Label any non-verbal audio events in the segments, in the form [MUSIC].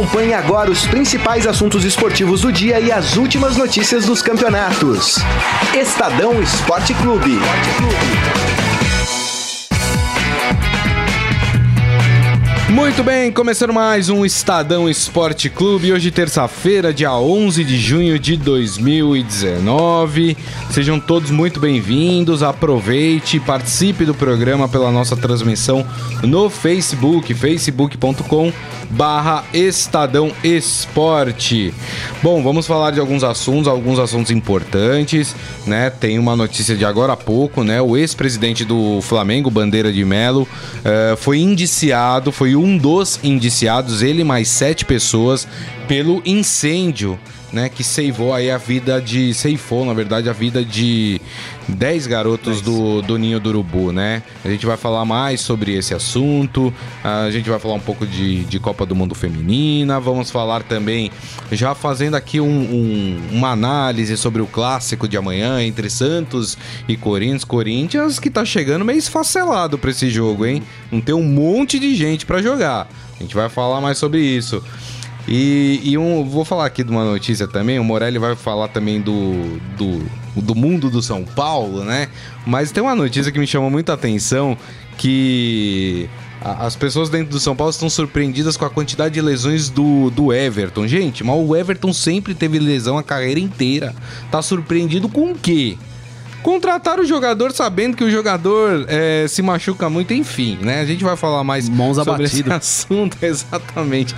Acompanhe agora os principais assuntos esportivos do dia e as últimas notícias dos campeonatos. Estadão Esporte Clube. Muito bem, começando mais um Estadão Esporte Clube. Hoje, terça-feira, dia 11 de junho de 2019. Sejam todos muito bem-vindos. Aproveite, participe do programa pela nossa transmissão no Facebook, facebook.com barra Estadão Esporte. Bom, vamos falar de alguns assuntos, alguns assuntos importantes, né? Tem uma notícia de agora há pouco, né? O ex-presidente do Flamengo, Bandeira de Melo, uh, foi indiciado, foi um dos indiciados, ele mais sete pessoas, pelo incêndio né, que ceivou aí a vida de. ceifou, na verdade, a vida de 10 garotos do, do Ninho do Urubu, né? A gente vai falar mais sobre esse assunto, a gente vai falar um pouco de, de Copa do Mundo Feminina, vamos falar também, já fazendo aqui um, um, uma análise sobre o clássico de amanhã entre Santos e Corinthians. Corinthians que tá chegando meio esfacelado pra esse jogo, hein? Não tem um monte de gente para jogar. A gente vai falar mais sobre isso. E, e um, vou falar aqui de uma notícia também. O Morelli vai falar também do, do, do mundo do São Paulo, né? Mas tem uma notícia que me chamou muita atenção que as pessoas dentro do São Paulo estão surpreendidas com a quantidade de lesões do, do Everton. Gente, mas o Everton sempre teve lesão a carreira inteira. Tá surpreendido com o quê? Contratar o jogador sabendo que o jogador é, se machuca muito, enfim, né? A gente vai falar mais Mãos sobre abatido. esse assunto, [LAUGHS] exatamente.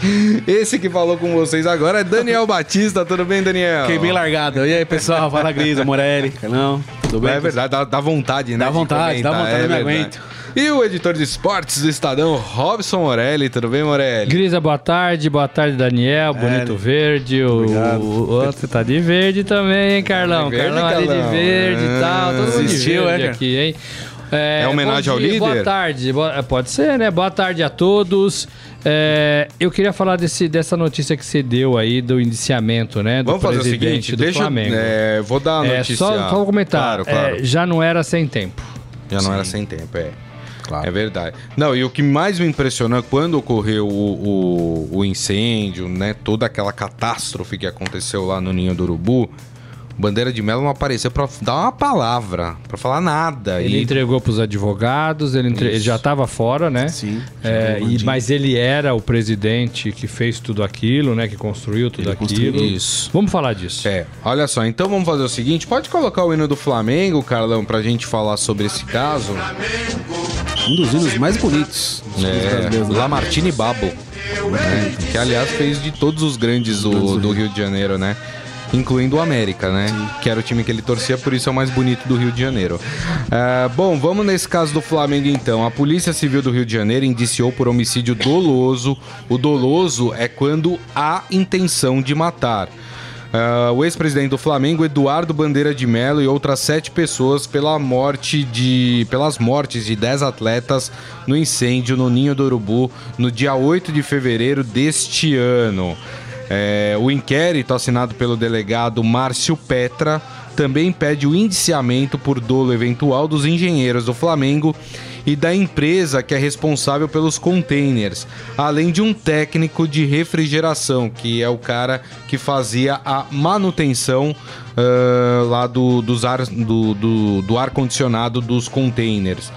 Esse que falou com vocês agora é Daniel Batista, tudo bem, Daniel? Fiquei bem largado. E aí, pessoal? Fala, Grisa, Morelli. Não, tudo bem? É verdade, dá, dá vontade, né? Dá de vontade, dá vontade, é eu não verdade. aguento. E o editor de esportes do Estadão, Robson Morelli, tudo bem, Morelli? Grisa, boa tarde. Boa tarde, Daniel. Bonito verde. O, Obrigado. o outro tá de verde também, hein, Carlão? Verde, Carlão ali de verde e tal. Todo mundo de Assistiu, verde é, aqui, hein? É homenagem bom ao dia, líder? Boa tarde. Boa- é, pode ser, né? Boa tarde a todos. É, eu queria falar desse, dessa notícia que você deu aí do indiciamento, né? Do Vamos fazer o seguinte, do deixa eu. Flamengo. é, vou dar a É, notícia. só, só um comentário. Claro, claro. É, já não era sem tempo. Já não era sem tempo, é. Claro. É verdade. Não, e o que mais me impressionou é quando ocorreu o, o, o incêndio, né? Toda aquela catástrofe que aconteceu lá no Ninho do Urubu. O Bandeira de Melo não apareceu pra dar uma palavra, pra falar nada. Ele e entregou pros advogados, ele, entre- ele já estava fora, né? Sim. É, e- mas ele era o presidente que fez tudo aquilo, né? Que construiu tudo Ele construiu aquilo. isso. Vamos falar disso. É, olha só, então vamos fazer o seguinte: pode colocar o hino do Flamengo, Carlão, pra gente falar sobre esse caso. Um dos hinos mais bonitos. dos É, né? Lamartine Babo. né? Que aliás fez de todos os grandes do, do Rio de Janeiro, né? Incluindo o América, né? Que era o time que ele torcia, por isso é o mais bonito do Rio de Janeiro. É, bom, vamos nesse caso do Flamengo então. A Polícia Civil do Rio de Janeiro indiciou por homicídio doloso. O doloso é quando há intenção de matar. Ah, o ex-presidente do Flamengo, Eduardo Bandeira de Mello, e outras sete pessoas pela morte de, pelas mortes de dez atletas no incêndio no Ninho do Urubu no dia 8 de fevereiro deste ano. É, o inquérito, assinado pelo delegado Márcio Petra, também pede o indiciamento por dolo eventual dos engenheiros do Flamengo e da empresa que é responsável pelos containers, além de um técnico de refrigeração, que é o cara que fazia a manutenção ah, lá do, dos ar, do, do, do ar-condicionado dos containers.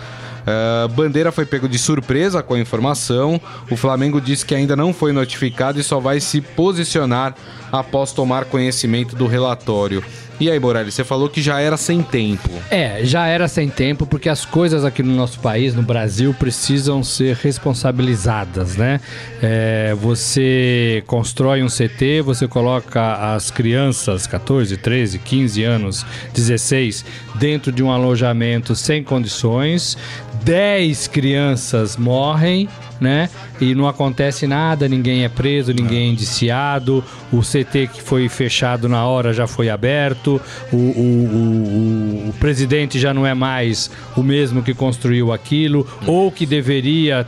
Ah, Bandeira foi pego de surpresa com a informação. O Flamengo disse que ainda não foi notificado e só vai se posicionar após tomar conhecimento do relatório. E aí, Morelli, você falou que já era sem tempo. É, já era sem tempo, porque as coisas aqui no nosso país, no Brasil, precisam ser responsabilizadas, né? É, você constrói um CT, você coloca as crianças, 14, 13, 15 anos, 16, dentro de um alojamento sem condições, 10 crianças morrem, né? E não acontece nada, ninguém é preso, ninguém é indiciado, o CT que foi fechado na hora já foi aberto, o, o, o- o- o presidente já não é mais o mesmo que construiu aquilo, ou que deveria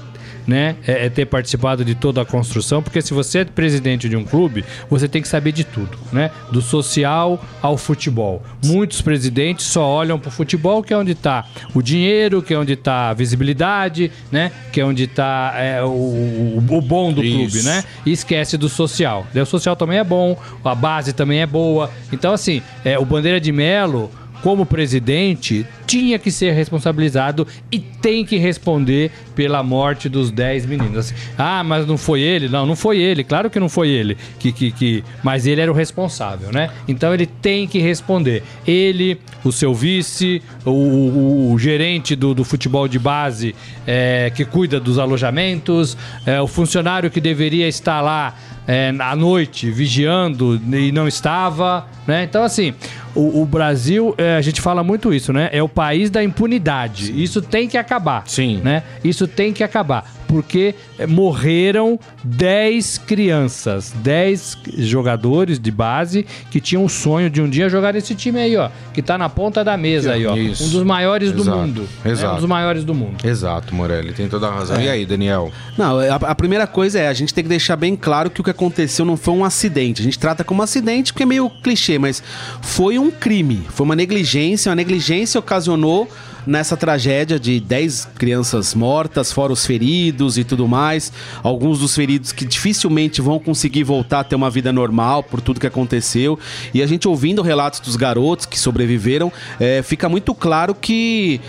né, é, é ter participado de toda a construção, porque se você é presidente de um clube, você tem que saber de tudo, né? Do social ao futebol. Muitos presidentes só olham para o futebol, que é onde está o dinheiro, que é onde está a visibilidade, né? Que é onde está é, o, o, o bom do Isso. clube, né? E esquece do social. O social também é bom, a base também é boa. Então, assim, é, o Bandeira de Melo, como presidente, tinha que ser responsabilizado e tem que responder pela morte dos 10 meninos. Assim, ah, mas não foi ele? Não, não foi ele. Claro que não foi ele. Que, que, que... Mas ele era o responsável, né? Então ele tem que responder. Ele, o seu vice, o, o- o gerente do, do futebol de base é, que cuida dos alojamentos, é, o funcionário que deveria estar lá é, à noite vigiando e não estava, né? Então, assim, o, o Brasil, é, a gente fala muito isso, né? É o país da impunidade. Isso tem que acabar. Sim. Né? Isso tem que acabar. Porque é, morreram 10 crianças, 10 jogadores de base que tinham o sonho de um dia jogar nesse time aí, ó. Que tá na ponta da mesa aí, ó. Isso. Um dos maiores do Exato. mundo. né? Exato. Um dos maiores do mundo. Exato, Morelli, tem toda a razão. E aí, Daniel? Não, a, a primeira coisa é, a gente tem que deixar bem claro que o que aconteceu não foi um acidente. A gente trata como acidente porque é meio clichê, mas foi um crime. Foi uma negligência. Uma negligência ocasionou nessa tragédia de 10 crianças mortas, fora os feridos e tudo mais. Alguns dos feridos que dificilmente vão conseguir voltar a ter uma vida normal por tudo que aconteceu. E a gente ouvindo relatos dos garotos que sobreviveram, é, fica muito claro que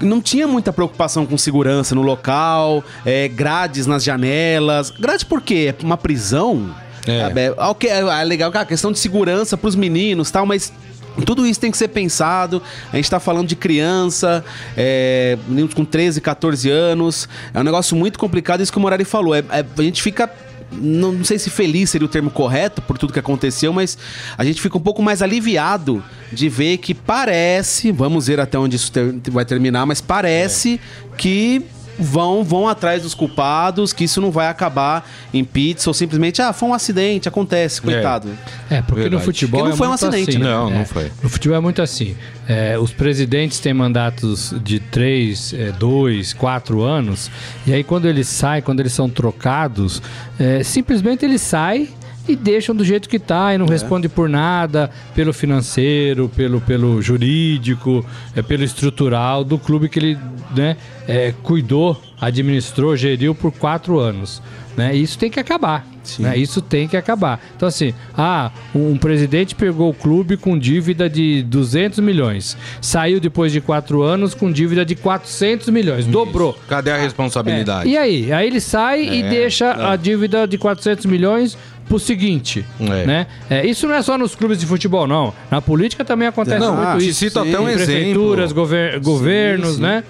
não tinha muita preocupação com segurança no local, é, grades nas janelas. Grade por quê? É uma prisão? É. É, ok, é legal, cara, questão de segurança pros meninos e tal, mas tudo isso tem que ser pensado. A gente tá falando de criança, é, com 13, 14 anos. É um negócio muito complicado, isso que o Morari falou. É- é- a gente fica. Não, não sei se feliz seria o termo correto por tudo que aconteceu, mas a gente fica um pouco mais aliviado de ver que parece, vamos ver até onde isso ter- vai terminar, mas parece que vão vão atrás dos culpados, que isso não vai acabar em pizza ou simplesmente, ah, foi um acidente, acontece, coitado. É, porque Verdade. no futebol Porque não é foi um acidente, assim, né? Não, não É, foi. No futebol é muito assim. É, os presidentes têm mandatos de três, é, dois, quatro anos. E aí quando eles saem, quando eles são trocados, é, simplesmente eles saem e deixam do jeito que tá e não responde por nada, pelo financeiro, pelo, pelo jurídico, é, pelo estrutural do clube que ele né, é, cuidou, administrou, geriu por quatro anos. Né? E isso tem que acabar. Né? Isso tem que acabar. Então, assim, ah, um presidente pegou o clube com dívida de 200 milhões, saiu depois de quatro anos com dívida de 400 milhões, dobrou. Cadê a É, responsabilidade? E aí? Aí ele sai e É, deixa a dívida de 400 milhões pro seguinte, É. né? É, isso não é só nos clubes de futebol, não. Na política também acontece Não, muito te isso. cito até um Prefeituras, exemplo. gover- governos, sim. né?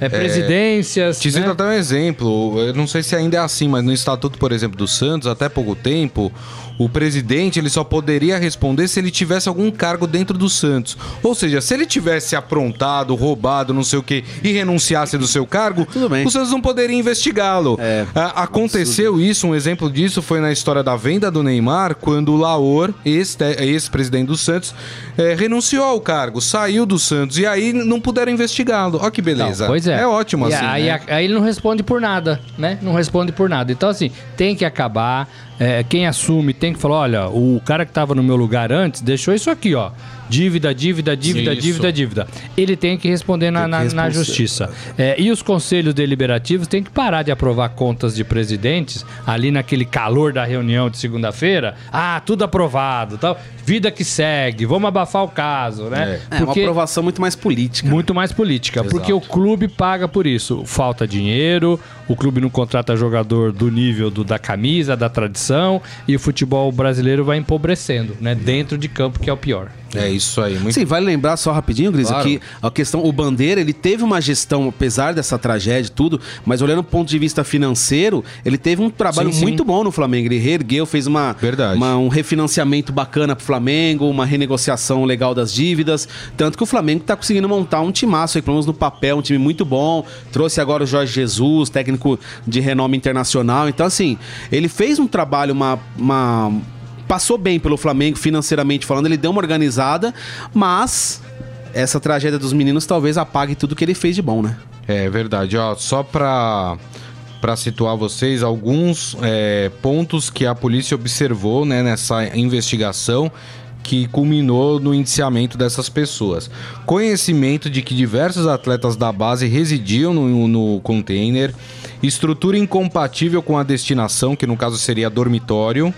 É, presidências. Te cito né? até um exemplo, eu não sei se ainda é assim, mas no estatuto, por exemplo, do Santos, até pouco tempo, o presidente ele só poderia responder se ele tivesse algum cargo dentro do Santos. Ou seja, se ele tivesse aprontado, roubado, não sei o que, e renunciasse do seu cargo, o Santos não poderia investigá-lo. É, Ah, aconteceu isso, um exemplo disso foi na história da venda do Neymar, quando o Laor, ex- ex-presidente do Santos, eh, renunciou ao cargo, saiu do Santos, e aí não puderam investigá-lo. Olha que beleza. Não, pois é. É ótimo E assim. Aí, né? aí ele não responde por nada, né? Não responde por nada. Então, assim, tem que acabar. É, quem assume tem que falar: olha, o cara que tava no meu lugar antes deixou isso aqui, ó. Dívida, dívida, dívida, Isso. dívida, dívida. Ele tem que responder na, que na- na justiça. É, e os conselhos deliberativos têm que parar de aprovar contas de presidentes ali naquele calor da reunião de segunda-feira. Ah, tudo aprovado, tal. Vida que segue, vamos abafar o caso, né? É uma aprovação muito mais política. Muito mais política, porque o clube paga por isso. Falta dinheiro, o clube não contrata jogador do nível do- da camisa, da tradição, e o futebol brasileiro vai empobrecendo, né? Dentro de campo, que é o pior. É isso aí, muito Sim, vale lembrar só rapidinho, Grisa, Claro. que a questão, o Bandeira, ele teve uma gestão, apesar dessa tragédia e tudo, mas olhando do ponto de vista financeiro, ele teve um trabalho Sim, sim. muito bom no Flamengo. Ele reergueu, fez uma, Verdade. uma- um refinanciamento bacana pro Flamengo, uma renegociação legal das dívidas. Tanto que o Flamengo tá conseguindo montar um timaço aí, pelo menos no papel, um time muito bom. Trouxe agora o Jorge Jesus, técnico de renome internacional. Então, assim, ele fez um trabalho, uma. uma passou bem pelo Flamengo financeiramente falando, ele deu uma organizada, mas essa tragédia dos meninos talvez apague tudo que ele fez de bom, né? É verdade, ó, só pra para situar vocês alguns é, pontos que a polícia observou né, nessa investigação que culminou no indiciamento dessas pessoas. Conhecimento de que diversos atletas da base residiam no, no container, estrutura incompatível com a destinação, que no caso seria dormitório,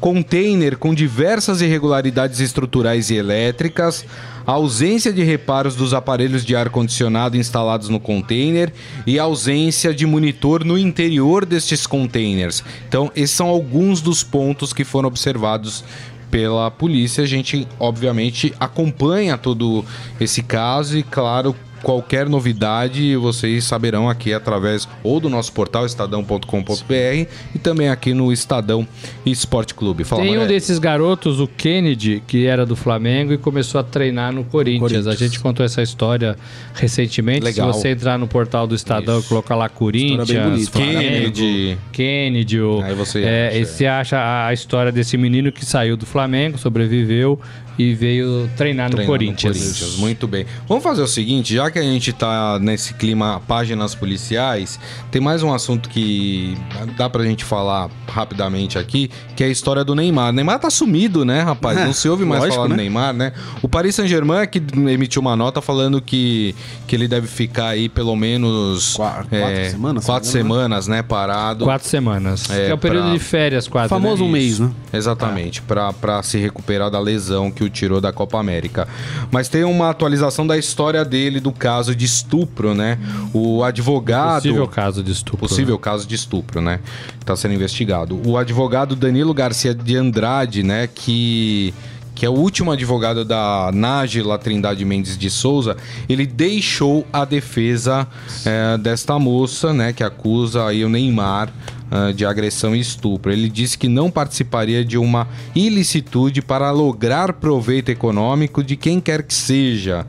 container com diversas irregularidades estruturais e elétricas, ausência de reparos dos aparelhos de ar-condicionado instalados no container e ausência de monitor no interior destes containers. Então, esses são alguns dos pontos que foram observados pela polícia. A gente, obviamente, acompanha todo esse caso e, claro, qualquer novidade vocês saberão aqui através ou do nosso portal estadão.com.br e também aqui no Estadão Esporte Clube. Fala, Tem um desses garotos, o Kennedy, que era do Flamengo e começou a treinar no Corinthians. Corinthians. A gente contou essa história recentemente. Legal. Se você entrar no portal do Estadão e colocar lá Corinthians, Flamengo, Kennedy, Kennedy, o, Aí você é, acha. você acha a história desse menino que saiu do Flamengo, sobreviveu e veio treinar, treinar no, Corinthians. no, Corinthians. Muito bem. Vamos fazer o seguinte, já que a gente tá nesse clima páginas policiais, tem mais um assunto que dá pra gente falar rapidamente aqui, que é a história do Neymar. O Neymar tá sumido, né, rapaz? É, Não [LAUGHS] se ouve mais lógico, falar né? do Neymar, né? O Paris Saint-Germain é que emitiu uma nota falando que, que ele deve ficar aí pelo menos quatro, é, quatro semanas, quatro semanas, né, parado. Quatro semanas. É, é o período pra... de férias quase. Famoso né? um mês, né? Exatamente, é. pra, pra se recuperar da lesão que o tirou da Copa América. Mas tem uma atualização da história dele do caso de estupro, né? O advogado. Possível caso de estupro. Possível né? caso de estupro, né? Está sendo investigado. O advogado Danilo Garcia de Andrade, né? Que que é o último advogado da Nájila Trindade Mendes de Souza, ele deixou a defesa é, desta moça, né, que acusa aí o Neymar uh, de agressão e estupro. Ele disse que não participaria de uma ilicitude para lograr proveito econômico de quem quer que seja.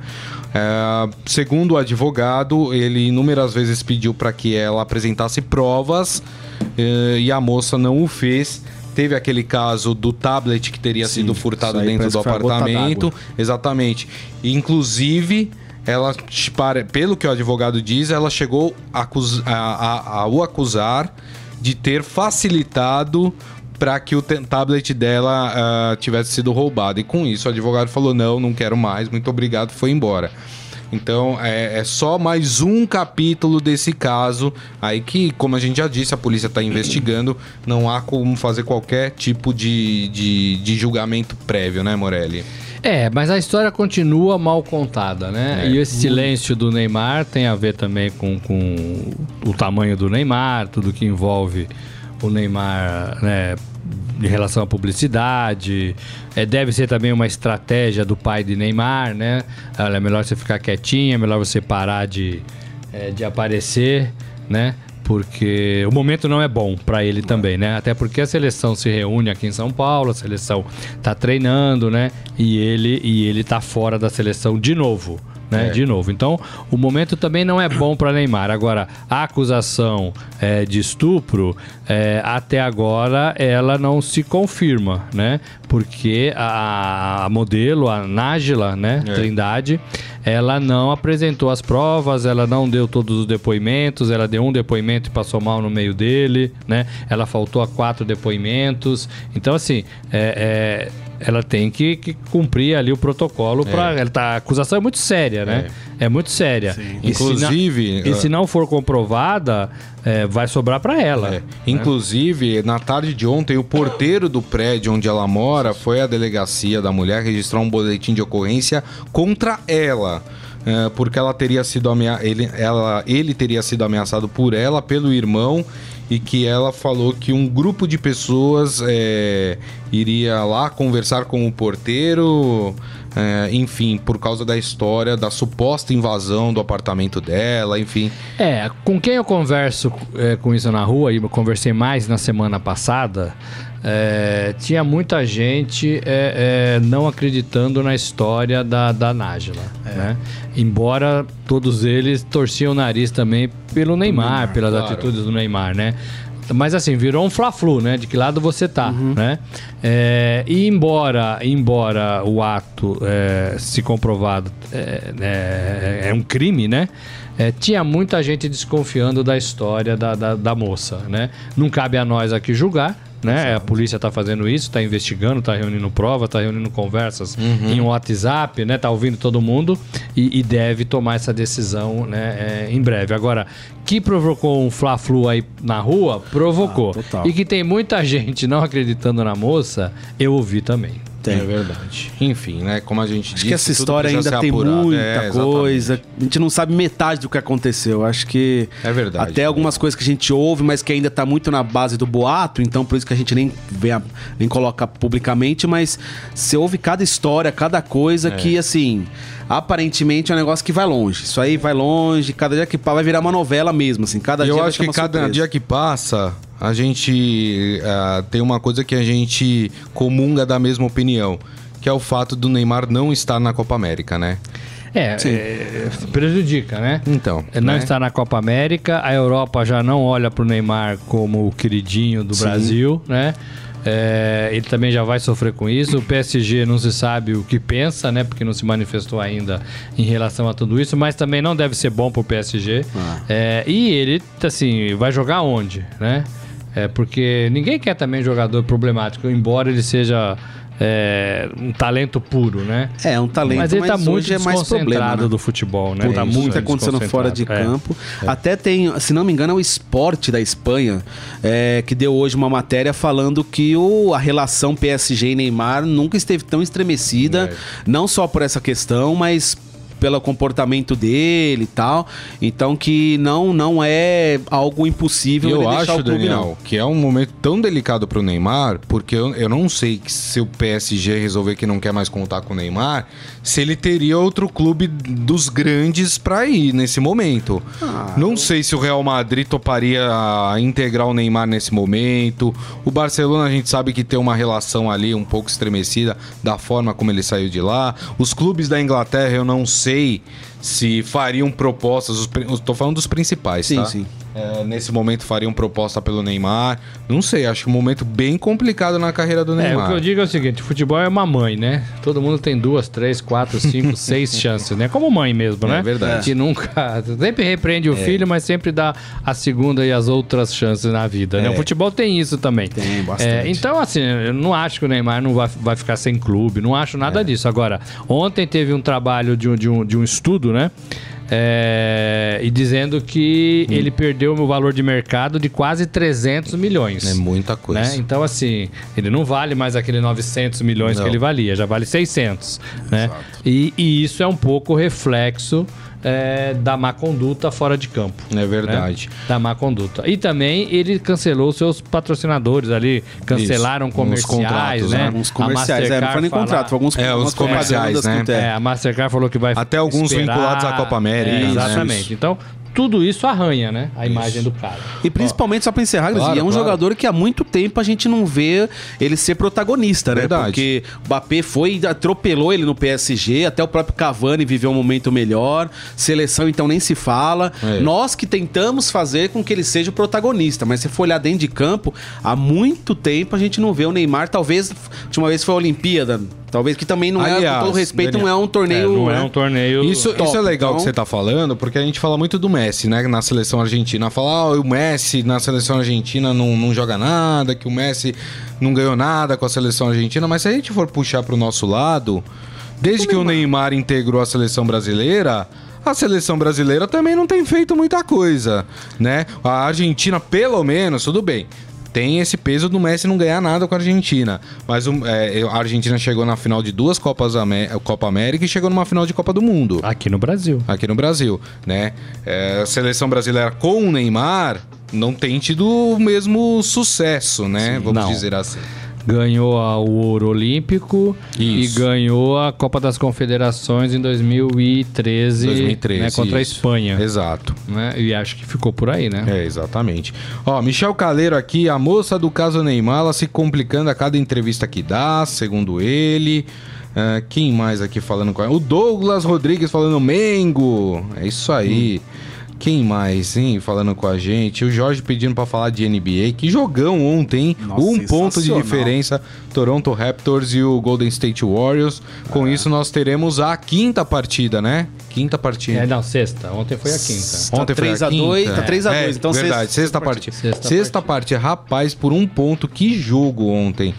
É, segundo o advogado, ele inúmeras vezes pediu para que ela apresentasse provas uh, e a moça não o fez teve aquele caso do tablet que teria Sim, sido furtado dentro do apartamento. Exatamente. Inclusive, ela, pelo que o advogado diz, ela chegou a, a, a, a o acusar de ter facilitado para que o tablet dela uh, tivesse sido roubado. E com isso, o advogado falou: não, não quero mais, muito obrigado, foi embora. Então é, é, só mais um capítulo desse caso aí que, como a gente já disse, a polícia está investigando. Não há como fazer qualquer tipo de, de, de, julgamento prévio, né, Morelli? É, mas a história continua mal contada, né? É. E esse silêncio do Neymar tem a ver também com, com o tamanho do Neymar, tudo que envolve o Neymar, né? em relação à publicidade. É, deve ser também uma estratégia do pai de Neymar, né? Olha, é melhor você ficar quietinho, é melhor você parar de, é, de aparecer, né? Porque o momento não é bom para ele também, né? Até porque a seleção se reúne aqui em São Paulo, a seleção tá treinando, né? E ele, e ele tá fora da seleção de novo né? É. De novo. Então, o momento também não é bom para Neymar. Agora, a acusação é, de estupro, é, até agora, ela não se confirma, né? Porque a, a modelo, a Nájila, né? É. Trindade, ela não apresentou as provas, ela não deu todos os depoimentos, ela deu um depoimento e passou mal no meio dele, né? Ela faltou a quatro depoimentos. Então, assim, é, é ela tem que, que cumprir ali o protocolo para é. tá, a acusação é muito séria, né? É, é muito séria. E Inclusive, se e se não for comprovada, é, vai sobrar para ela. É. Né? Inclusive, na tarde de ontem, o porteiro do prédio onde ela mora foi à delegacia da mulher registrar um boletim de ocorrência contra ela. É, porque ela teria sido amea ele, ela, ele teria sido ameaçado por ela, pelo irmão e que ela falou que um grupo de pessoas é, iria lá conversar com o porteiro, é, enfim, por causa da história da suposta invasão do apartamento dela, enfim. É, com quem eu converso é, com isso na rua, e eu conversei mais na semana passada, é, tinha muita gente é, é, não acreditando na história da, da Nájila, é. né? Embora todos eles torciam o nariz também pelo Neymar, Neymar pelas claro. atitudes do Neymar, né? Mas assim, virou um fla-flu, né? De que lado você tá, uhum. né? É, e embora, embora o ato é, se comprovado é, é, é um crime, né? é, tinha muita gente desconfiando da história da, da, da moça, né? Não cabe a nós aqui julgar, né? A polícia está fazendo isso, está investigando, está reunindo prova, está reunindo conversas Uhum. em WhatsApp, né? Tá ouvindo todo mundo e, e deve tomar essa decisão, né? é, em breve. Agora, que provocou um fla-flu aí na rua, provocou. Ah, e que tem muita [LAUGHS] gente não acreditando na moça, eu ouvi também. Tem. É verdade. Enfim, né? Como a gente Acho disse. que essa história ainda tem apurado. muita É, coisa. A gente não sabe metade do que aconteceu. Acho que. É verdade. Até algumas coisas que a gente ouve, mas que ainda tá muito na base do boato, então por isso que a gente nem, vê a- nem coloca publicamente, mas você ouve cada história, cada É. coisa que, assim, aparentemente é um negócio que vai longe. Isso aí vai longe, cada dia que passa vai virar uma novela mesmo, assim. Cada dia eu vai acho que cada surpresa. dia que passa, a gente ah, tem uma coisa que a gente comunga da mesma opinião, que é o fato do Neymar não estar na Copa América, né? É, é, prejudica, né? Então, Não né? está na Copa América, a Europa já não olha pro Neymar como o queridinho do Brasil, né? É, ele também já vai sofrer com isso. O PSG não se sabe o que pensa, né? Porque não se manifestou ainda em relação a tudo isso, mas também não deve ser bom pro PSG. É, e ele, assim, vai jogar onde, né? É, porque ninguém quer também jogador problemático, embora ele seja é, um talento puro, né? É, um talento, mas ele tá mas muito é mais problema, né? do futebol, né? Por tá muito tá acontecendo fora de. É. campo. Até tem, se não me engano, é o esporte da Espanha é, que deu hoje uma matéria falando que o, a relação PSG e Neymar nunca esteve tão estremecida, É. não só por essa questão, mas pelo comportamento dele e tal. Então que não não é algo impossível eu acho, o clube Daniel, não. que é um momento tão delicado pro Neymar, porque eu, eu não sei se o PSG resolver que não quer mais contar com o Neymar, se ele teria outro clube dos grandes pra ir nesse momento. Ah, não sei se o Real Madrid toparia integrar o Neymar nesse momento. O Barcelona a gente sabe que tem uma relação ali um pouco estremecida da forma como ele saiu de lá. Os clubes da Inglaterra eu não sei se fariam propostas, tô falando dos principais, Sim, tá? sim. É, nesse momento fariam proposta pelo Neymar. Não sei, acho um momento bem complicado na carreira do É, Neymar. o que eu digo é o seguinte: futebol é uma mãe, né? Todo mundo tem duas, três, quatro, cinco, [LAUGHS] seis chances, né? Como mãe mesmo, né? É verdade. Que nunca. Sempre repreende o filho, mas sempre dá a segunda e as outras chances na vida, né? É. O futebol tem isso também. Tem, bastante. É, então, assim, eu não acho que o Neymar não vai, vai ficar sem clube, não acho É. nada disso. Agora, ontem teve um trabalho de um, de um, de um estudo, né? É, e dizendo que Hum. ele perdeu o valor de mercado de quase 300 milhões. É muita coisa. Né? Então, assim, ele não vale mais aquele 900 milhões Não. que ele valia, já vale 600. Né? E, e isso é um pouco reflexo é, da má conduta fora de campo. É verdade. né? Da má conduta. E também ele cancelou seus patrocinadores ali, cancelaram Isso, comerciais, uns contratos, né? né? Alguns A comerciais, é, não Mastercard foi nem contrato, foi alguns É, os algumas comerciais, né? É, a Mastercard falou que vai Até alguns esperar. vinculados à Copa América, É, né? exatamente. Isso. Então, tudo isso arranha, né? A imagem do cara. E principalmente, só pra encerrar, Claro, é um claro. jogador que há muito tempo a gente não vê ele ser protagonista, né? Verdade. Porque o Mbappé foi e atropelou ele no PSG, até o próprio Cavani viveu um momento melhor, seleção então nem se fala. É. Nós que tentamos fazer com que ele seja o protagonista, mas se for olhar dentro de campo, há muito tempo a gente não vê o Neymar, talvez, a última vez foi a Olimpíada, talvez que também não é, Aliás, com todo respeito, Daniel, não é um É, torneio... não é né? um torneio. Isso, top, isso é legal então- que você tá falando, porque a gente fala muito do Messi, né? Na seleção argentina. Fala, ah, o Messi na seleção argentina não, não joga nada, que o Messi não ganhou nada com a seleção argentina. Mas se a gente for puxar pro nosso lado, desde que o Neymar integrou a seleção brasileira. A seleção brasileira também não tem feito muita coisa, né? A Argentina, pelo menos, tudo bem. Tem esse peso do Messi não ganhar nada com a Argentina. Mas o- é, a Argentina chegou na final de duas Copas Amé- Copa América e chegou numa final de Copa do Mundo Aqui no Brasil. aqui no Brasil, né? É, a seleção brasileira com o Neymar não tem tido o mesmo sucesso, né? Vamos não. dizer assim. Ganhou a- o ouro olímpico Isso. e ganhou a Copa das Confederações em 2013, 2013, né, contra a isso. Espanha. Exato. Né? E acho que ficou por aí, né? É, exatamente. Ó, Michel Caleiro aqui, a moça do caso Neymar, ela se complicando a cada entrevista que dá, segundo ele. Ah, quem mais aqui falando com ela? O Douglas Rodrigues falando Mengo. É isso aí. Quem mais, hein? Falando com a gente. O Jorge pedindo pra falar de NBA. Que jogão ontem, hein? Nossa, um ponto de diferença. Toronto Raptors e o Golden State Warriors. Com É. isso, nós teremos a quinta partida, né? Quinta partida. É, não, sexta. Ontem foi a quinta. Tá Ontem foi 3 a a quinta. 2, tá 3 a É, 2, então verdade, sexta- sexta, partida. Sexta Sexta, partida. Rapaz, por um ponto, que jogo ontem.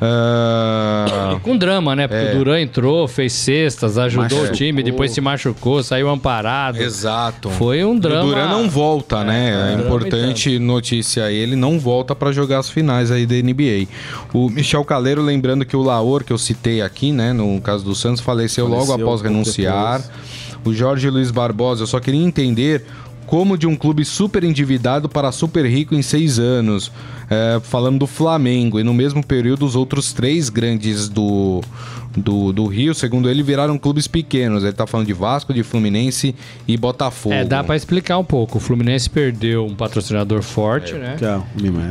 Ah, Com drama, né? Porque É. o Duran entrou, fez cestas, ajudou Machucou. o time, depois se machucou, saiu amparado. exato. Foi um drama. O Duran não volta, né? É, drama importante notícia aí, ele não volta pra jogar as finais aí da NBA. O Michel Caleiro, lembrando que o Laor, que eu citei aqui, né, no caso do Santos, faleceu, logo Faleceu após um pouco renunciar. depois. O Jorge Luiz Barbosa, eu só queria entender como de um clube super endividado para super rico em seis anos. É, falando do Flamengo, e no mesmo período os outros três grandes do, do, do Rio, segundo ele, viraram clubes pequenos. Ele tá falando de Vasco, de Fluminense e Botafogo. É, dá pra explicar um pouco. O Fluminense perdeu um patrocinador forte, né? Que é.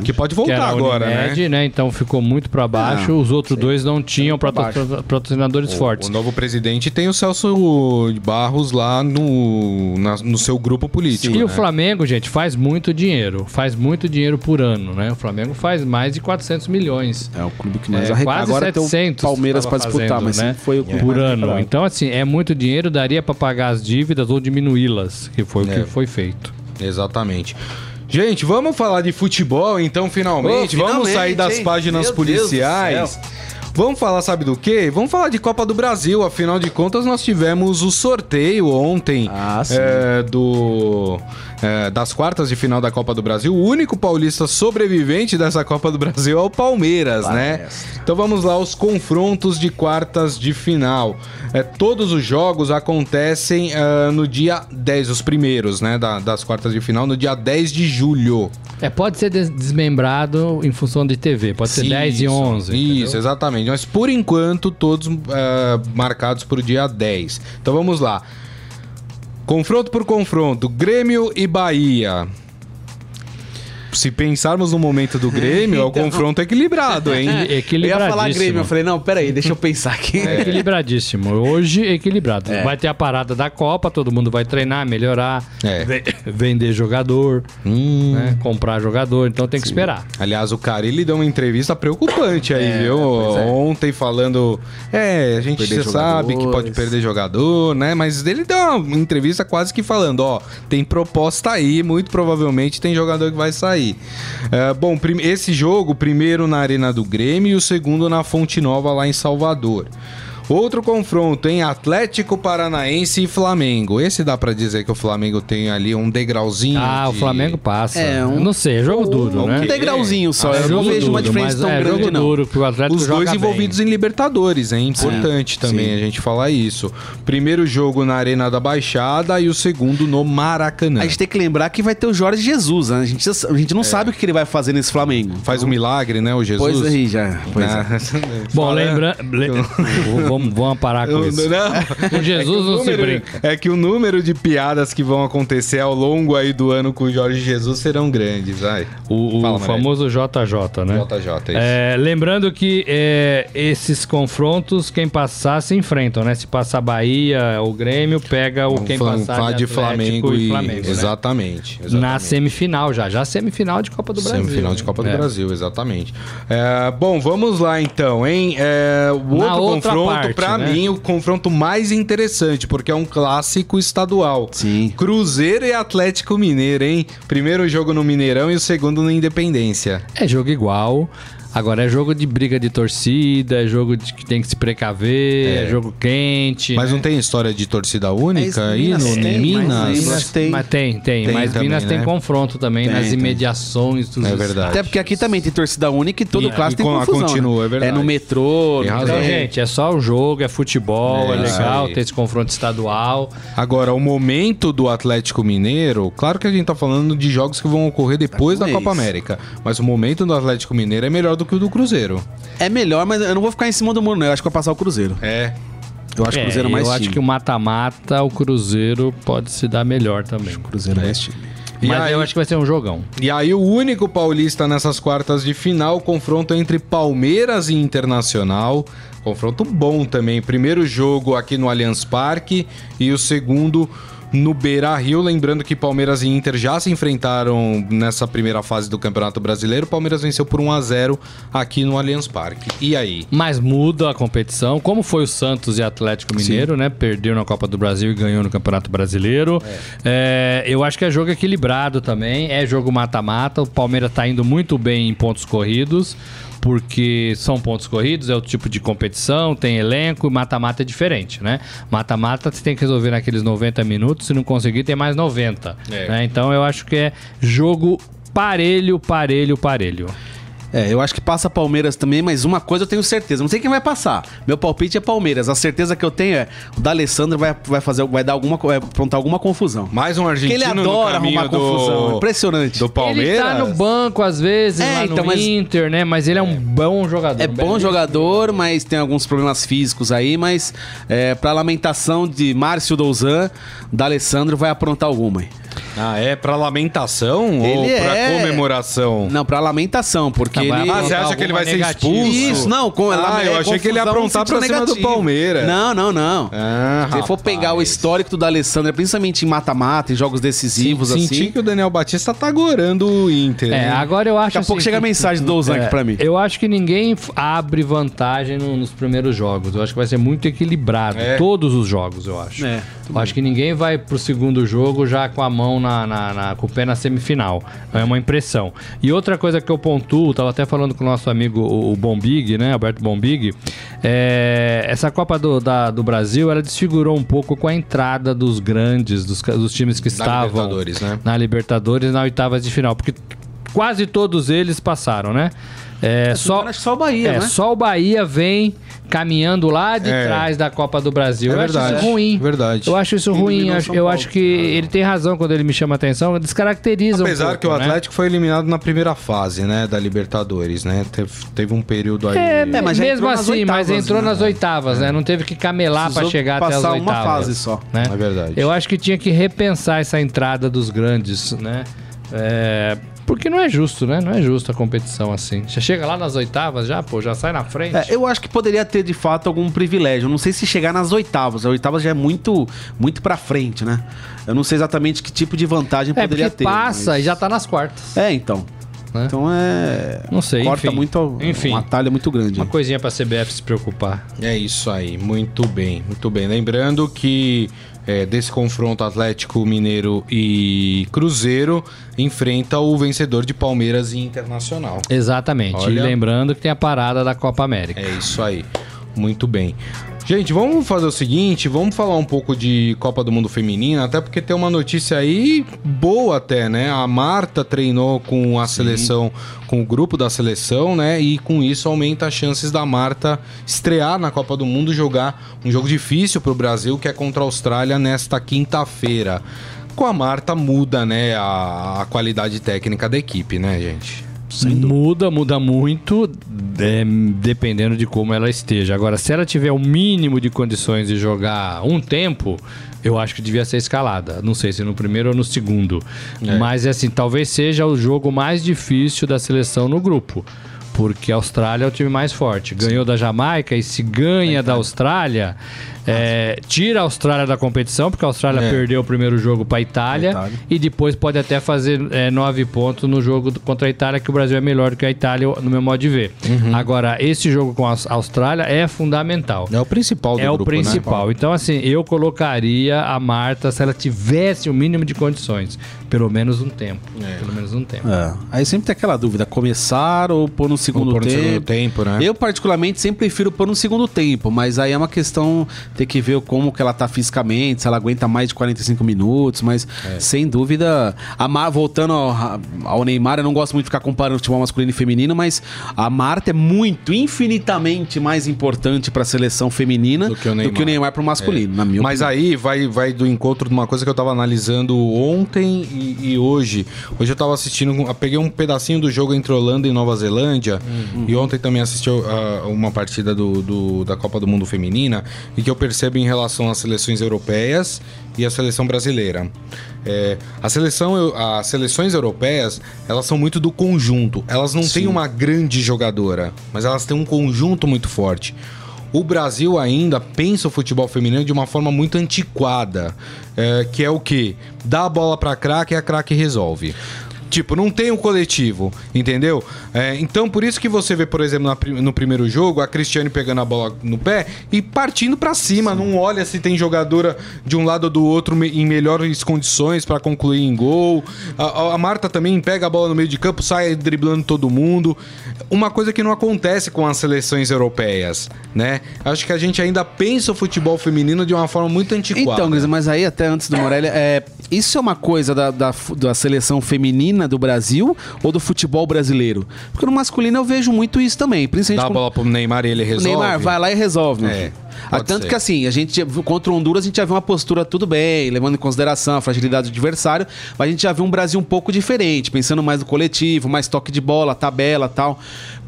Que pode Que voltar era a agora, Unimed, né? Então ficou muito pra baixo. Ah, Os outros dois não tinham pra patro- patrocinadores fortes. O novo presidente tem o Celso Barros lá no, na- no seu grupo político. E né? o Flamengo, gente, faz muito dinheiro. Faz muito dinheiro por ano, né? O Flamengo faz mais de 400 milhões. É o clube que mais É, arrecada. quase Agora tem 700 o Palmeiras pra disputar, fazendo, mas né? foi o clube por ano. Então, assim, é muito dinheiro, daria pra pagar as dívidas ou diminuí-las, que foi o É. que foi feito. Exatamente. Gente, vamos falar de futebol então, finalmente. Vamos finalmente, sair das hein? páginas Meu policiais. Vamos falar, sabe do quê? Vamos falar de Copa do Brasil. Afinal de contas, nós tivemos o sorteio ontem Ah, sim. é, do, é, das quartas de final da Copa do Brasil. O único paulista sobrevivente dessa Copa do Brasil é o Palmeiras, né? Então vamos lá, os confrontos de quartas de final. É, todos os jogos acontecem ah, no dia 10, os primeiros, né? da- das quartas de final, no dia 10 de julho. É, pode ser des- desmembrado em função de TV. Pode ser Sim, 10 e isso. 11. Isso, entendeu? exatamente. Mas por enquanto, todos ah, marcados para o dia 10. Então vamos lá. Confronto por confronto, Grêmio e Bahia. Se pensarmos no momento do Grêmio, é o Então- confronto equilibrado, hein? [LAUGHS] E- Eu ia Equilibradíssimo. falar Grêmio, eu falei, não, peraí, deixa eu pensar aqui. É equilibradíssimo. Hoje, equilibrado. É. Vai ter a parada da Copa, todo mundo vai treinar, melhorar, É. ve- vender jogador, Hum. né? comprar jogador. Então tem que esperar. Aliás, o Carilli deu uma entrevista preocupante aí, É, viu? é. Ontem falando. É, a gente cê sabe que pode perder jogador, né? Mas ele deu uma entrevista quase que falando: ó, tem proposta aí, muito provavelmente tem jogador que vai sair. É, bom, prim- esse jogo, primeiro na Arena do Grêmio e o segundo na Fonte Nova, lá em Salvador. Outro confronto em Atlético Paranaense e Flamengo. Esse dá pra dizer que o Flamengo tem ali um degrauzinho. Ah, o de- Flamengo passa. É, um- não sei, é jogo duro, um né? Um degrauzinho só, Ah, eu não jogo vejo uma duro, diferença mas tão é grande, jogo não. duro, que o Atlético Os joga dois envolvidos em Libertadores, é importante também sim. a gente falar isso. Primeiro jogo na Arena da Baixada e o segundo no Maracanã. A gente tem que lembrar que vai ter o Jorge Jesus, né? A gente, a gente não sabe o que ele vai fazer nesse Flamengo. Faz um milagre, né, o Jesus? Pois aí, já. Pois é. [LAUGHS] Né? Bom, Fala- lembra... [LAUGHS] le- vamos, vamos parar com Eu- isso. não. Com Jesus É que o não se número- brinca. É que o número de piadas que vão acontecer ao longo aí do ano com o Jorge Jesus serão grandes, vai. O, Fala, famoso JJ, né? JJ, é isso. É, lembrando que é, esses confrontos, quem passar se enfrentam, né? Se passar Bahia, o Grêmio pega o quem Flam- passar de Atlético Flamengo e, Flamengo, né? exatamente, Na exatamente. semifinal já, já semifinal de Copa do Brasil. Semifinal de né? Copa do É. Brasil, exatamente. É, bom, vamos lá então, hein? É, o Na outro outra confronto, parte, pra né? mim, o confronto mais interessante, porque é um clássico estadual. Sim. Cruzeiro e Atlético Mineiro, hein? Primeiro jogo no Mineirão e o segundo no Independência. É jogo igual. Agora é jogo de briga de torcida, é jogo de que tem que se precaver, é, jogo quente. Mas né? não tem história de torcida única aí Minas no tem, Minas? mas Minas tem. Mas tem, tem. Tem mas também, Minas tem né? confronto também Tem, nas tem. imediações dos É verdade. Até porque aqui também tem torcida única e todo clássico tem con- confusão, continua, né? é verdade. no metrô. Tem no- razão. Então, É, gente, é só o jogo, é futebol, é, É, legal ter esse confronto estadual. Agora, o momento do Atlético Mineiro, claro que a gente tá falando de jogos que vão ocorrer depois da É Copa. América, mas o momento do Atlético Mineiro é melhor do que o do Cruzeiro. É melhor, mas eu não vou ficar em cima do muro, não. Eu acho que vai passar o Cruzeiro. É. Eu acho que o Cruzeiro é mais eu time. acho que o mata-mata, o Cruzeiro pode se dar melhor também. Cruzeiro é mais time. E Mas aí- eu acho que vai ser um jogão. E aí, o único paulista nessas quartas de final, confronto entre Palmeiras e Internacional. Confronto bom também. Primeiro jogo aqui no Allianz Parque e o segundo no Beira Rio. Lembrando que Palmeiras e Inter já se enfrentaram nessa primeira fase do Campeonato Brasileiro. Palmeiras venceu por 1 a 0 aqui no Allianz Parque. E aí? Mas muda a competição, como foi o Santos e Atlético Mineiro, né? Perdeu na Copa do Brasil e ganhou no Campeonato Brasileiro. É, eu acho que é jogo equilibrado também, é jogo mata-mata. O Palmeiras tá indo muito bem em pontos corridos, porque são pontos corridos, é outro tipo de competição, tem elenco, e mata-mata é diferente, né? Mata-mata você tem que resolver naqueles 90 minutos, se não conseguir, tem mais 90. É. né? Então eu acho que é jogo parelho, parelho, parelho. É, eu acho que passa Palmeiras também, mas uma coisa eu tenho certeza. Não sei quem vai passar. Meu palpite é Palmeiras. A certeza que eu tenho é o D'Alessandro vai, vai fazer, vai dar alguma, vai aprontar alguma confusão. Mais um Porque argentino ele no adora caminho arrumar do, confusão. Impressionante. do Palmeiras. Ele tá no banco às vezes, É, lá então, no mas- Inter, né? Mas ele é um bom jogador. É bom jogador, mas tem alguns problemas físicos aí, mas é, pra lamentação de Márcio Douzan, D'Alessandro vai aprontar alguma. aí. Ah, é pra lamentação ou Ele pra é- comemoração? Não, pra lamentação, porque Não, vai ele... Ah, você acha que ele vai ser Negativo. expulso? Isso, não, com Ah, eu achei que ele ia aprontar pra cima do Palmeiras. Não, não, não. Ah, Se for pegar o histórico do D'Alessandro, principalmente em mata-mata, em jogos decisivos, Senti assim. que o Daniel Batista tá gorando o Inter. É, né? agora eu acho Daqui a pouco assim chega a que- mensagem do Douzan É, aqui pra mim. Eu acho que ninguém abre vantagem no- nos primeiros jogos. Eu acho que vai ser muito equilibrado. É. Todos os jogos, eu acho. É, eu acho que ninguém vai pro segundo jogo já com a mão na, na- na- com o pé na semifinal. É uma impressão. E outra coisa que eu pontuo, tava até falando com o nosso amigo o, o Bombig, né? Alberto Bombig. é, essa Copa do, da- do Brasil, ela desfigurou um pouco com a entrada dos grandes, dos, dos times que Da estavam Libertadores, né? na Libertadores na oitavas de final, porque quase todos eles passaram, né? É, só, Acho que só o Bahia, é, né? só o Bahia vem caminhando lá de É. trás da Copa do Brasil. É eu acho verdade, isso ruim. verdade. Eu acho isso ruim. acho- eu acho que ele tem razão quando ele me chama a atenção. Descaracteriza Apesar um pouco, que o né? Atlético foi eliminado na primeira fase, né, da Libertadores, né? Teve, teve um período aí. É, mas já mesmo entrou nas assim, mas oitavas, entrou né? nas oitavas, né? Não teve que camelar pra Precisou chegar até as passar uma oitavas. fase só. Né? É verdade. Eu acho que tinha que repensar essa entrada dos grandes, né? É, porque não é justo, né? Não é justo a competição assim. Já chega lá nas oitavas, já, pô, já sai na frente. É, eu acho que poderia ter de fato algum privilégio. Eu não sei se chegar nas oitavas. A oitavas já é muito, muito pra frente, né? Eu não sei exatamente que tipo de vantagem É, poderia ter. passa mas- e já tá nas quartas. É, então. Né? Então é. Não sei, Corta enfim. muito. Enfim. Um atalho muito grande. Uma coisinha pra CBF se preocupar. É isso aí, muito bem, muito bem. Lembrando que é, desse confronto Atlético Mineiro e Cruzeiro enfrenta o vencedor de Palmeiras e Internacional. Exatamente. Olha. E lembrando que tem a parada da Copa América. É isso aí, muito bem. Gente, vamos fazer o seguinte, vamos falar um pouco de Copa do Mundo Feminina, até porque tem uma notícia aí boa até, né? A Marta treinou com a seleção, com o grupo da seleção, né? E com isso aumenta as chances da Marta estrear na Copa do Mundo, jogar um jogo difícil pro Brasil, que é contra a Austrália nesta quinta-feira. Com a Marta muda, né, a, a qualidade técnica da equipe, né, gente? Muda, muda muito, é, dependendo de como ela esteja. Agora, se ela tiver o mínimo de condições de jogar um tempo, eu acho que devia ser escalada. Não sei se no primeiro ou no segundo. Mas, assim, talvez seja o jogo mais difícil da seleção no grupo. Porque a Austrália é o time mais forte. Ganhou da Jamaica e se ganha da Austrália, é, tira a Austrália da competição, porque a Austrália É. perdeu o primeiro jogo para a Itália, Pra Itália. e depois pode até fazer é, nove pontos no jogo contra a Itália, que o Brasil é melhor do que a Itália, no meu modo de ver. Uhum. Agora, esse jogo com a Aus- Austrália é fundamental. É o principal do É o grupo, né? principal. Então, assim, eu colocaria a Marta se ela tivesse o mínimo de condições. Pelo menos um tempo. É. Pelo menos um tempo. É. Aí sempre tem aquela dúvida: começar ou pôr no segundo pôr no tempo. segundo tempo, né? Eu, particularmente, sempre prefiro pôr no segundo tempo, mas aí é uma questão ter que ver como que ela tá fisicamente, se ela aguenta mais de 45 minutos, mas É. sem dúvida, a Mar, voltando ao, ao Neymar, eu não gosto muito de ficar comparando futebol masculino e feminino, mas a Marta é muito, infinitamente mais importante para a seleção feminina Do que o Neymar. Neymar para o masculino, na minha Mas opinião. aí vai, vai do encontro de uma coisa que eu tava analisando ontem e, e hoje. Hoje eu tava assistindo, eu peguei um pedacinho do jogo entre Holanda e Nova Zelândia. E ontem também assisti ah, uma partida do, do- da Copa do Mundo Feminina. E que eu percebo em relação às seleções europeias e a seleção brasileira. É, a seleção, as seleções europeias, elas são muito do conjunto. Elas não têm uma grande jogadora, mas elas têm um conjunto muito forte. o Brasil ainda pensa o futebol feminino de uma forma muito antiquada, é, que é o quê? Dá a bola pra craque e a craque resolve. Tipo, não tem um coletivo, entendeu? É, então, por isso que você vê, por exemplo, na no primeiro jogo, a Cristiane pegando a bola no pé e partindo pra cima. Não olha se tem jogadora de um lado ou do outro em melhores condições pra concluir em gol. A, a- Marta também pega a bola no meio de campo, sai driblando todo mundo. Uma coisa que não acontece com as seleções europeias, né? Acho que a gente ainda pensa o futebol feminino de uma forma muito antiquada. Então, mas aí até antes do Morelli, é, isso é uma coisa da, da, da seleção feminina do Brasil ou do futebol brasileiro? Porque no masculino eu vejo muito isso também, principalmente Dá a bola pro Neymar e ele resolve. Neymar vai lá e resolve. meu É, filho. Ah, pode Tanto ser. que assim, a gente contra o Honduras a gente já viu uma postura tudo bem, levando em consideração a fragilidade do adversário, mas a gente já viu um Brasil um pouco diferente, pensando mais no coletivo, mais toque de bola, tabela tal.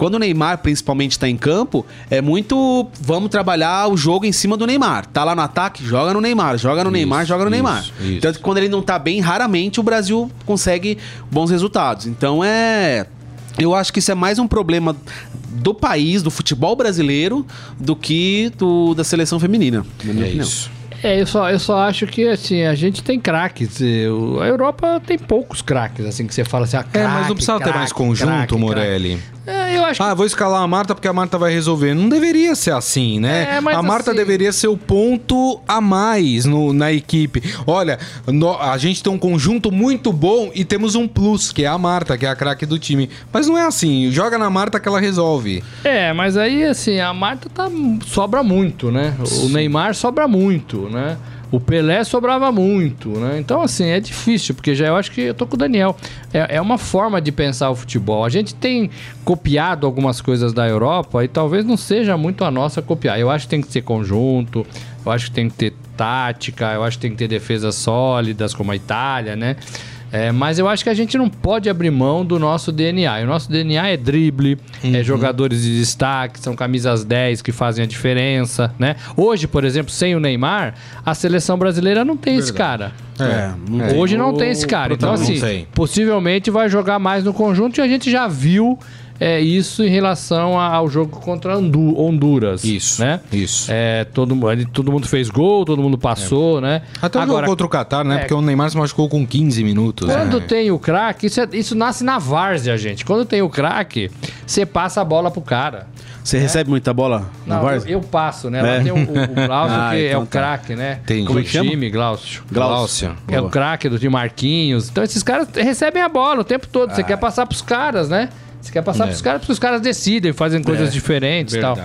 Quando o Neymar principalmente tá em campo, é muito vamos trabalhar o jogo em cima do Neymar. Tá lá no ataque, joga no Neymar, joga no Neymar, joga no isso, Neymar. isso. Tanto que quando ele não tá bem, raramente o Brasil consegue bons resultados. Então é eu acho que isso é mais um problema do país, do futebol brasileiro, do que do, da seleção feminina. na minha É opinião. isso. É, eu só, eu só acho que assim, a gente tem craques. o- A Europa tem poucos craques, assim, que você fala assim, ah, É, mas craque, não precisava ter craque, mais conjunto, craque, Morelli. craque. É, eu acho Ah, vou escalar a Marta porque a Marta vai resolver. Não deveria ser assim, né? É, a Marta assim- deveria ser o ponto a mais no- na equipe. Olha, no- a gente tem um conjunto muito bom e temos um plus, que é a Marta, que é a craque do time. Mas não é assim. Joga na Marta que ela resolve. É, mas aí assim, a Marta tá, sobra muito, né? O Neymar sobra muito, né? O Pelé sobrava muito, né? Então, assim, é difícil, porque já eu acho que eu tô com o Daniel. É, é uma forma de pensar o futebol. A gente tem copiado algumas coisas da Europa e talvez não seja muito a nossa copiar. Eu acho que tem que ser conjunto, eu acho que tem que ter tática, eu acho que tem que ter defesas sólidas, como a Itália, né? É, mas eu acho que a gente não pode abrir mão do nosso DNA. E o nosso DNA é drible, é jogadores de destaque, são camisas 10 que fazem a diferença, né? Hoje, por exemplo, sem o Neymar, a seleção brasileira não tem esse cara. É, não tem Hoje não tem esse cara. Então, assim, possivelmente vai jogar mais no conjunto e a gente já viu é, isso em relação ao jogo contra Hondu- Honduras. Isso, Né? isso. É, todo, todo mundo fez gol, todo mundo passou, né? Até o jogo contra o Qatar, né? é. Porque o Neymar se machucou com 15 minutos. Quando né? tem o craque, isso, é- isso nasce na várzea, gente. Quando tem o craque, você passa a bola pro cara. Você recebe muita bola na Não, eu, Várzea? eu passo, né? Lá É. tem o, o, o [LAUGHS] Glaucio, Ah, que é então o tá. craque, né? Entendi. Do Como é que chama? time, Glaucio. Gláucia. É o craque do time Marquinhos. Então esses caras recebem a bola o tempo todo. Você quer passar pros caras, né? Você quer passar É. pros caras porque os caras decidem, fazem coisas diferentes e tal.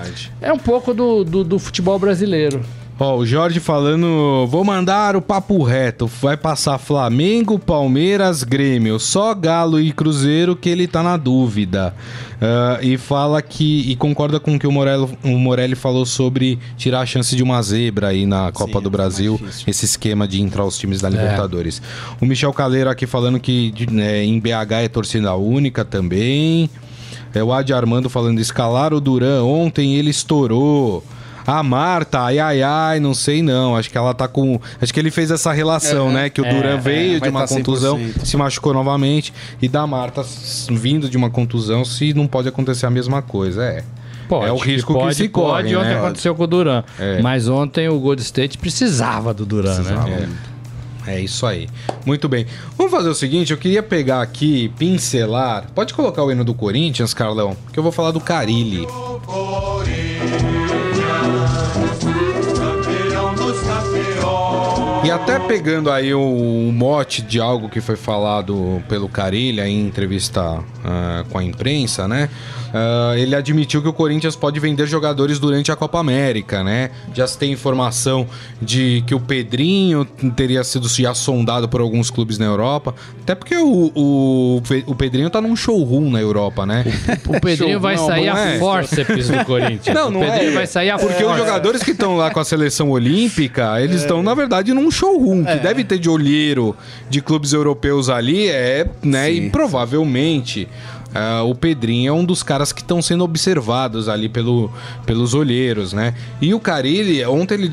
É um pouco do, do, do futebol brasileiro. Ó, o Jorge falando, vou mandar o papo reto. Vai passar Flamengo, Palmeiras, Grêmio. Só Galo e Cruzeiro que ele tá na dúvida. Ah, e fala que. E concorda com o que o Morelli, o Morelli falou sobre tirar a chance de uma zebra aí na Copa do é Brasil. difícil. Esse esquema de entrar os times da Libertadores. O Michel Caleiro aqui falando que né, em BH é torcida única também. É o Adi Armando falando, escalar o Duran ontem, ele estourou. A Marta, ai ai ai, não sei não. Acho que ela tá com. Acho que ele fez essa relação, né? Que o É, Duran é, veio de uma tá contusão, 100%. se machucou novamente. E da Marta vindo de uma contusão, se não pode acontecer a mesma coisa. É. Pode, é o risco pode, que se corre. Pode, ontem né? aconteceu com o Duran. É. Mas ontem o Gold State precisava do Duran, né? É isso aí. Muito bem. Vamos fazer o seguinte, eu queria pegar aqui, pincelar. Pode colocar o hino do Corinthians, Carlão, que eu vou falar do Carilli. E até pegando aí o, o mote de algo que foi falado pelo Carilha em entrevista ah, com a imprensa, né? Ah, ele admitiu que o Corinthians pode vender jogadores durante a Copa América, né? Já se tem informação de que o Pedrinho teria sido já sondado por alguns clubes na Europa. Até porque o, o, o Pedrinho tá num showroom na Europa, né? O Pedrinho vai Não, sair não a é. forceps do Corinthians. Não, o não Pedrinho é. vai sair a Porque os jogadores que estão lá com a seleção olímpica, eles estão, na verdade, num showroom, que deve ter de olheiro de clubes europeus ali, é, né? E provavelmente. Ah, o Pedrinho é um dos caras que estão sendo observados ali pelo, pelos olheiros, né? E o Carilli, ontem ele.